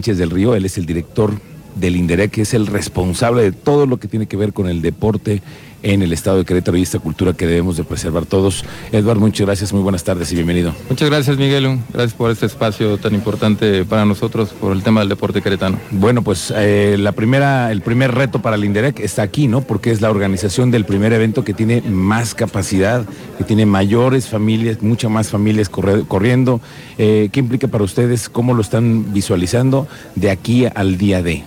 del Río, él es el director del INDEREC, que es el responsable de todo lo que tiene que ver con el deporte en el estado de Querétaro y esta cultura que debemos de preservar todos. Eduardo, muchas gracias, muy buenas tardes y bienvenido. Muchas gracias Miguel, gracias por este espacio tan importante para nosotros por el tema del deporte queretano. Bueno, pues eh, la primera, el primer reto para el INDEREC está aquí, ¿no? Porque es la organización del primer evento que tiene más capacidad, que tiene mayores familias, muchas más familias corriendo. Eh, ¿Qué implica para ustedes? ¿Cómo lo están visualizando de aquí al día de?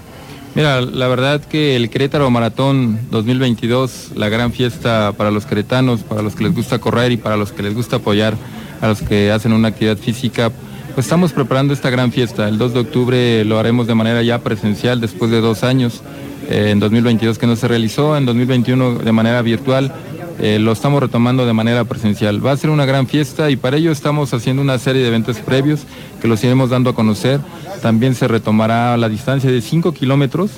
Mira, la verdad que el Querétaro Maratón 2022, la gran fiesta para los queretanos, para los que les gusta correr y para los que les gusta apoyar a los que hacen una actividad física, pues estamos preparando esta gran fiesta. El 2 de octubre lo haremos de manera ya presencial después de dos años, eh, en 2022 que no se realizó, en 2021 de manera virtual. Eh, lo estamos retomando de manera presencial. Va a ser una gran fiesta y para ello estamos haciendo una serie de eventos previos que los iremos dando a conocer. También se retomará la distancia de 5 kilómetros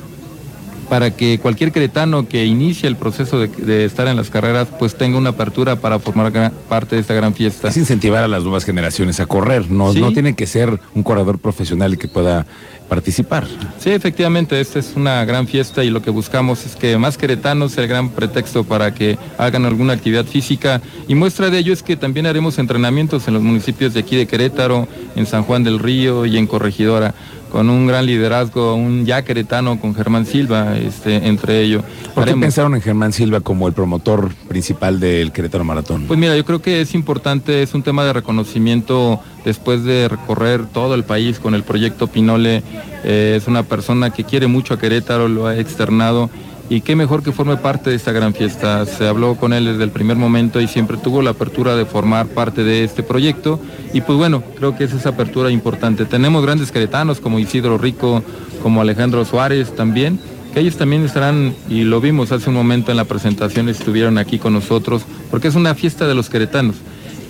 para que cualquier cretano que inicie el proceso de, estar en las carreras pues tenga una apertura para formar parte de esta gran fiesta. Es incentivar a las nuevas generaciones a correr, no, no tiene que ser un corredor profesional y que pueda participar. Sí, efectivamente, esta es una gran fiesta y lo que buscamos es que más queretanos sea el gran pretexto para que hagan alguna actividad física y muestra de ello es que también haremos entrenamientos en los municipios de aquí de Querétaro, en San Juan del Río y en Corregidora con un gran liderazgo, un ya queretano con Germán Silva, este, entre ellos. ¿Por qué pensaron en Germán Silva como el promotor principal del Querétaro Maratón? Pues mira, yo creo que es importante, es un tema de reconocimiento después de recorrer todo el país con el proyecto Pinole. Eh, es una persona que quiere mucho a Querétaro, lo ha externado y qué mejor que forme parte de esta gran fiesta. Se habló con él desde el primer momento y siempre tuvo la apertura de formar parte de este proyecto y pues bueno, creo que es esa apertura importante. Tenemos grandes queretanos como Isidro Rico, como Alejandro Suárez también, que ellos también estarán, y lo vimos hace un momento en la presentación, estuvieron aquí con nosotros, porque es una fiesta de los queretanos.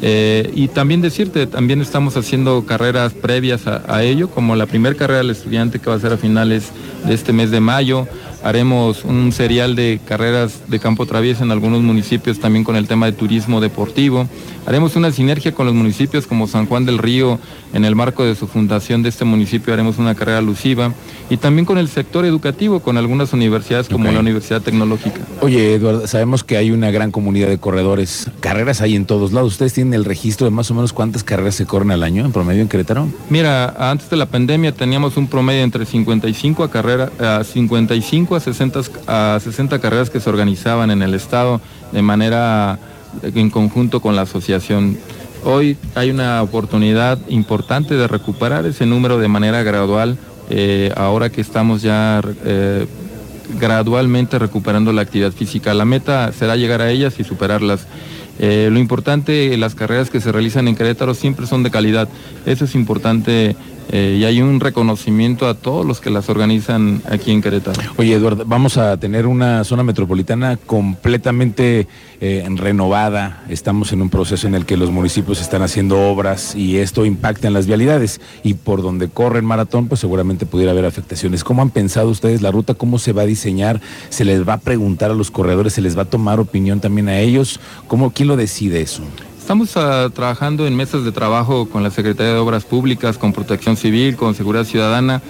Eh, y también decirte, también estamos haciendo carreras previas a, a ello, como la primera carrera del estudiante que va a ser a finales de este mes de mayo haremos un serial de carreras de campo traviesa en algunos municipios también con el tema de turismo deportivo. Haremos una sinergia con los municipios como San Juan del Río, en el marco de su fundación de este municipio haremos una carrera alusiva y también con el sector educativo, con algunas universidades como la Universidad Tecnológica. Oye, Eduardo, sabemos que hay una gran comunidad de corredores, carreras hay en todos lados. ¿Ustedes tienen el registro de más o menos cuántas carreras se corren al año en promedio en Querétaro? Mira, antes de la pandemia teníamos un promedio entre 55 a carrera, a 55 a 60, a 60 carreras que se organizaban en el estado de manera en conjunto con la asociación. Hoy hay una oportunidad importante de recuperar ese número de manera gradual, eh, ahora que estamos ya eh, gradualmente recuperando la actividad física. La meta será llegar a ellas y superarlas. Eh, lo importante, las carreras que se realizan en Querétaro siempre son de calidad. Eso es importante eh, y hay un reconocimiento a todos los que las organizan aquí en Querétaro. Oye, Eduardo, vamos a tener una zona metropolitana completamente eh, renovada. Estamos en un proceso en el que los municipios están haciendo obras y esto impacta en las vialidades. Y por donde corre el maratón, pues seguramente pudiera haber afectaciones. ¿Cómo han pensado ustedes la ruta? ¿Cómo se va a diseñar? ¿Se les va a preguntar a los corredores? ¿Se les va a tomar opinión también a ellos? ¿Cómo, ¿Quién lo decide eso? Estamos ah, trabajando en mesas de trabajo con la Secretaría de Obras Públicas, con Protección Civil, con Seguridad Ciudadana.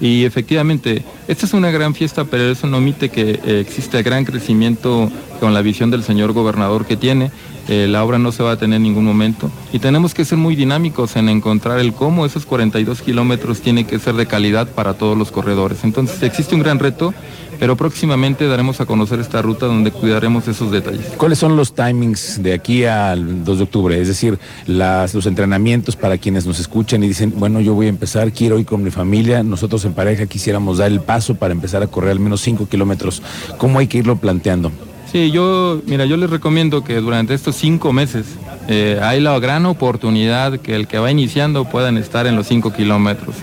Y efectivamente, esta es una gran fiesta, pero eso no omite que eh, existe gran crecimiento con la visión del señor gobernador que tiene. Eh, la obra no se va a tener en ningún momento. Y tenemos que ser muy dinámicos en encontrar el cómo esos 42 kilómetros tienen que ser de calidad para todos los corredores. Entonces existe un gran reto pero próximamente daremos a conocer esta ruta donde cuidaremos esos detalles. ¿Cuáles son los timings de aquí al 2 de octubre? Es decir, los entrenamientos para quienes nos escuchan y dicen, bueno, yo voy a empezar, quiero ir con mi familia, nosotros en pareja quisiéramos dar el paso para empezar a correr al menos 5 kilómetros. ¿Cómo hay que irlo planteando? Sí, yo, mira, yo les recomiendo que durante estos cinco meses eh, hay la gran oportunidad que el que va iniciando puedan estar en los 5 kilómetros.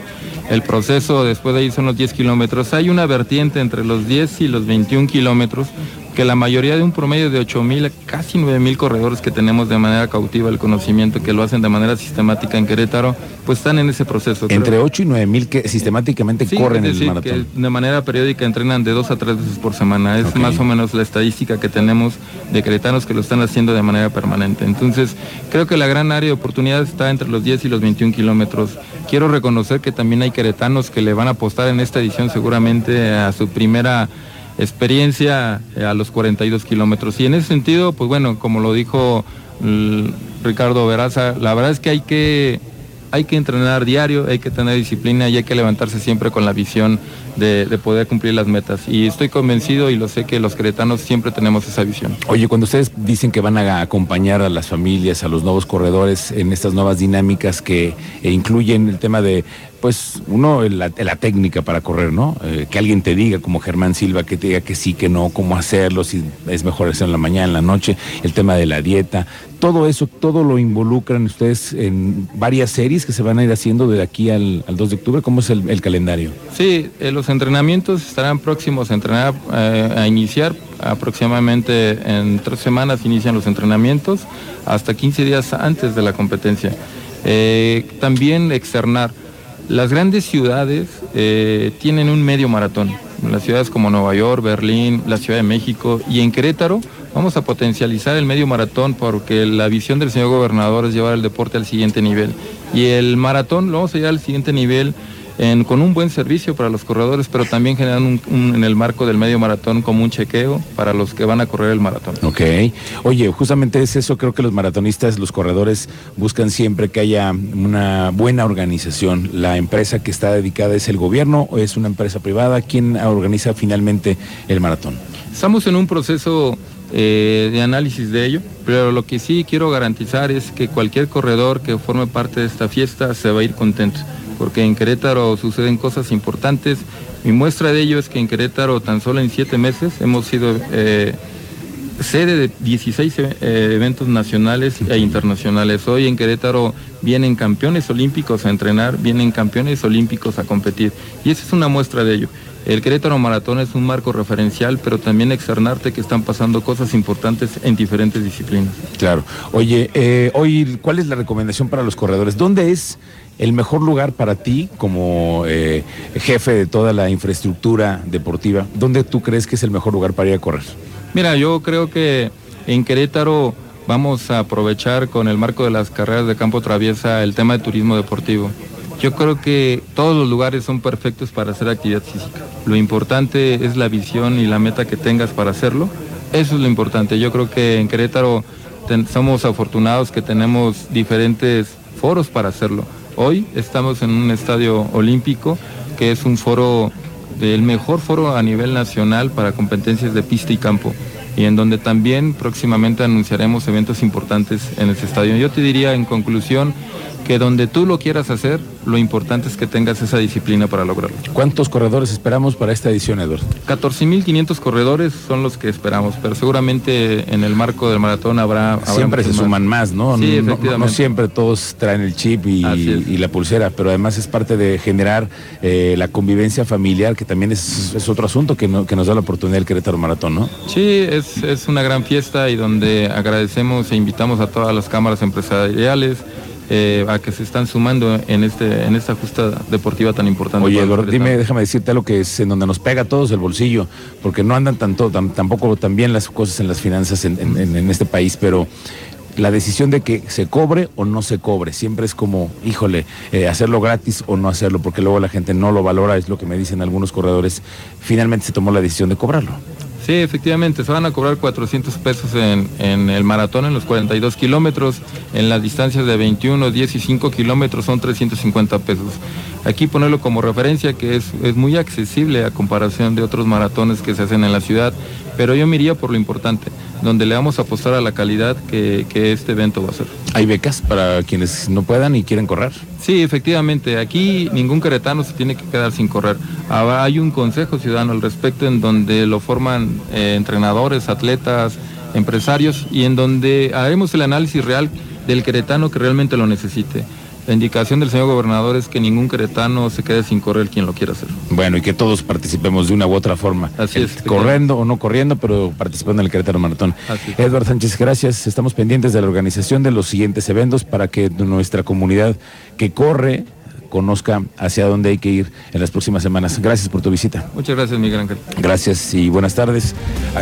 El proceso después de ahí son los 10 kilómetros. Hay una vertiente entre los 10 y los 21 kilómetros que la mayoría de un promedio de 8 mil, casi 9 mil corredores que tenemos de manera cautiva el conocimiento, que lo hacen de manera sistemática en Querétaro, pues están en ese proceso. Entre 8 y 9 mil que sistemáticamente corren el maratón. Que de manera periódica entrenan de dos a tres veces por semana. Es más o menos la estadística que tenemos de queretanos que lo están haciendo de manera permanente. Entonces, creo que la gran área de oportunidad está entre los 10 y los 21 kilómetros. Quiero reconocer que también hay queretanos que le van a apostar en esta edición seguramente a su primera experiencia eh, a los 42 kilómetros. Y en ese sentido, pues bueno, como lo dijo mm, Ricardo Veraza, la verdad es que hay que hay que entrenar diario, hay que tener disciplina y hay que levantarse siempre con la visión de, poder cumplir las metas. Y estoy convencido y lo sé que los queretanos siempre tenemos esa visión. Oye, cuando ustedes dicen que van a acompañar a las familias, a los nuevos corredores en estas nuevas dinámicas que eh, incluyen el tema de pues uno, la, técnica para correr, ¿no? Eh, que alguien te diga, como Germán Silva, que te diga que sí, que no, cómo hacerlo, si es mejor hacerlo en la mañana, en la noche, el tema de la dieta, todo eso, todo lo involucran ustedes en varias series que se van a ir haciendo de aquí al, 2 de octubre. ¿Cómo es el, calendario? Sí, eh, los entrenamientos estarán próximos a entrenar, eh, a iniciar aproximadamente en tres semanas inician los entrenamientos, hasta 15 días antes de la competencia. también externar las grandes ciudades eh, tienen un medio maratón. Las ciudades como Nueva York, Berlín, la Ciudad de México y en Querétaro vamos a potencializar el medio maratón porque la visión del señor gobernador es llevar el deporte al siguiente nivel. Y el maratón lo vamos a llevar al siguiente nivel con un buen servicio para los corredores, pero también generando en el marco del medio maratón como un chequeo para los que van a correr el maratón. Ok. Oye, justamente es eso, creo que los maratonistas, los corredores buscan siempre que haya una buena organización. La empresa que está dedicada es el gobierno o es una empresa privada. ¿Quién organiza finalmente el maratón? Estamos en un proceso eh, de análisis de ello, pero lo que sí quiero garantizar es que cualquier corredor que forme parte de esta fiesta se va a ir contento porque en Querétaro suceden cosas importantes. Mi muestra de ello es que en Querétaro tan solo en siete meses hemos sido eh, sede de 16 eh, eventos nacionales e internacionales. Hoy en Querétaro vienen campeones olímpicos a entrenar, vienen campeones olímpicos a competir y esa es una muestra de ello. El Querétaro Maratón es un marco referencial, pero también externarte que están pasando cosas importantes en diferentes disciplinas. Claro. Oye, eh, hoy, ¿cuál es la recomendación para los corredores? ¿Dónde es el mejor lugar para ti como eh, jefe de toda la infraestructura deportiva? ¿Dónde tú crees que es el mejor lugar para ir a correr? Mira, yo creo que en Querétaro vamos a aprovechar con el marco de las carreras de campo traviesa el tema de turismo deportivo. Yo creo que todos los lugares son perfectos para hacer actividad física. Lo importante es la visión y la meta que tengas para hacerlo. Eso es lo importante. Yo creo que en Querétaro somos afortunados que tenemos diferentes foros para hacerlo. Hoy estamos en un estadio olímpico que es un foro, el mejor foro a nivel nacional para competencias de pista y campo y en donde también próximamente anunciaremos eventos importantes en ese estadio. Yo te diría en conclusión que donde tú lo quieras hacer, lo importante es que tengas esa disciplina para lograrlo. ¿Cuántos corredores esperamos para esta edición, Eduardo? 14.500 corredores son los que esperamos, pero seguramente en el marco del maratón habrá... siempre se suman más, ¿no? Sí, efectivamente. No, siempre todos traen el chip y, la pulsera, pero además es parte de generar eh, la convivencia familiar, que también es, otro asunto que, que, nos da la oportunidad del Querétaro Maratón, ¿no? Sí, es, es una gran fiesta y donde agradecemos e invitamos a todas las cámaras empresariales, eh, a que se están sumando en este en esta justa deportiva tan importante. Oye, Eduardo, dime, déjame decirte algo que es en donde nos pega a todos el bolsillo, porque no andan tanto, tampoco tan bien las cosas en las finanzas en, este país, pero la decisión de que se cobre o no se cobre. Siempre es como, híjole, eh, hacerlo gratis o no hacerlo, porque luego la gente no lo valora, es lo que me dicen algunos corredores. Finalmente se tomó la decisión de cobrarlo. Sí, efectivamente, se van a cobrar 400 pesos en, el maratón, en los 42 kilómetros, en las distancias de 21, 10 y 5 kilómetros son 350 pesos. Aquí ponerlo como referencia que es, es muy accesible a comparación de otros maratones que se hacen en la ciudad, pero yo me iría por lo importante, donde le vamos a apostar a la calidad que, este evento va a ser. ¿Hay becas para quienes no puedan y quieren correr? Sí, efectivamente. Aquí ningún queretano se tiene que quedar sin correr. Hay un consejo ciudadano al respecto en donde lo forman eh, entrenadores, atletas, empresarios y en donde haremos el análisis real del queretano que realmente lo necesite. La indicación del señor gobernador es que ningún queretano se quede sin correr quien lo quiera hacer. Bueno, y que todos participemos de una u otra forma. Así es. Corriendo o no corriendo, pero participando en el Querétaro Maratón. Así es. Edward Sánchez, gracias. Estamos pendientes de la organización de los siguientes eventos para que nuestra comunidad que corre conozca hacia dónde hay que ir en las próximas semanas. Gracias por tu visita. Muchas gracias, Miguel Ángel. Gracias y buenas tardes.